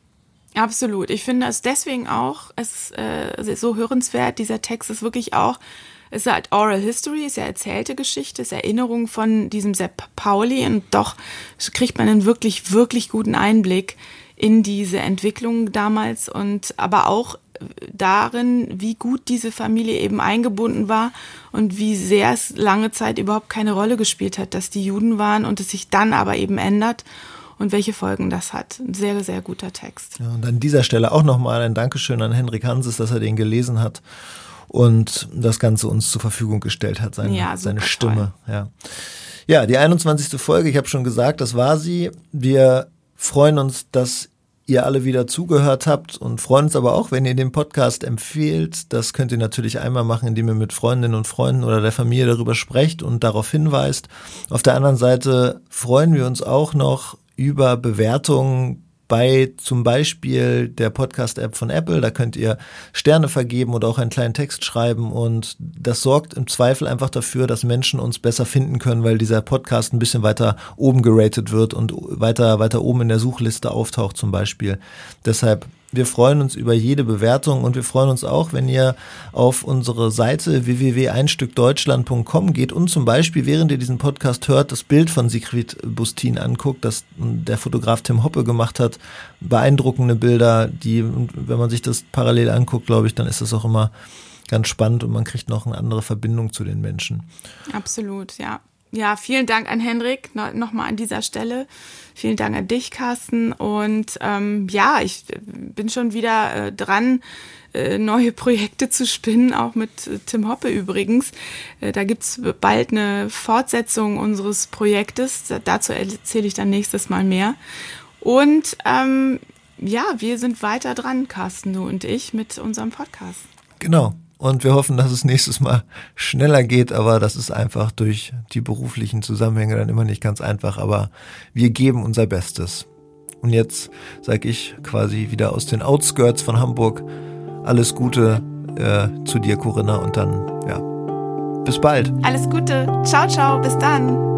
Absolut. Ich finde es deswegen auch, es äh, so hörenswert. Dieser Text ist wirklich auch, es ist halt Oral History, ist ja erzählte Geschichte, ist Erinnerung von diesem Sepp Pauli und doch kriegt man einen wirklich, wirklich guten Einblick in diese Entwicklung damals und aber auch darin, wie gut diese Familie eben eingebunden war und wie sehr es lange Zeit überhaupt keine Rolle gespielt hat, dass die Juden waren und es sich dann aber eben ändert und welche Folgen das hat. Ein sehr, sehr guter Text. Ja, und an dieser Stelle auch nochmal ein Dankeschön an Henrik Hanses, dass er den gelesen hat und das Ganze uns zur Verfügung gestellt hat, seine, ja, seine Stimme. Ja. ja, die 21. Folge, ich habe schon gesagt, das war sie. Wir freuen uns, dass ihr alle wieder zugehört habt und freuen uns aber auch, wenn ihr den Podcast empfehlt. Das könnt ihr natürlich einmal machen, indem ihr mit Freundinnen und Freunden oder der Familie darüber sprecht und darauf hinweist. Auf der anderen Seite freuen wir uns auch noch über Bewertungen bei zum Beispiel der Podcast-App von Apple. Da könnt ihr Sterne vergeben oder auch einen kleinen Text schreiben. Und das sorgt im Zweifel einfach dafür, dass Menschen uns besser finden können, weil dieser Podcast ein bisschen weiter oben geratet wird und weiter, weiter oben in der Suchliste auftaucht zum Beispiel. Deshalb wir freuen uns über jede Bewertung und wir freuen uns auch, wenn ihr auf unsere Seite www.einstückdeutschland.com geht und zum Beispiel, während ihr diesen Podcast hört, das Bild von Siegfried Bustin anguckt, das der Fotograf Tim Hoppe gemacht hat. Beeindruckende Bilder, die, wenn man sich das parallel anguckt, glaube ich, dann ist das auch immer ganz spannend und man kriegt noch eine andere Verbindung zu den Menschen. Absolut, ja. Ja, vielen Dank an Henrik nochmal an dieser Stelle. Vielen Dank an dich, Carsten. Und ähm, ja, ich äh, bin schon wieder äh, dran, äh, neue Projekte zu spinnen, auch mit äh, Tim Hoppe übrigens. Äh, da gibt's bald eine Fortsetzung unseres Projektes. Dazu erzähle ich dann nächstes Mal mehr. Und ähm, ja, wir sind weiter dran, Carsten, du und ich, mit unserem Podcast. Genau. Und wir hoffen, dass es nächstes Mal schneller geht, aber das ist einfach durch die beruflichen Zusammenhänge dann immer nicht ganz einfach. Aber wir geben unser Bestes. Und jetzt sage ich quasi wieder aus den Outskirts von Hamburg alles Gute äh, zu dir, Corinna, und dann, ja, bis bald. Alles Gute. Ciao, ciao. Bis dann.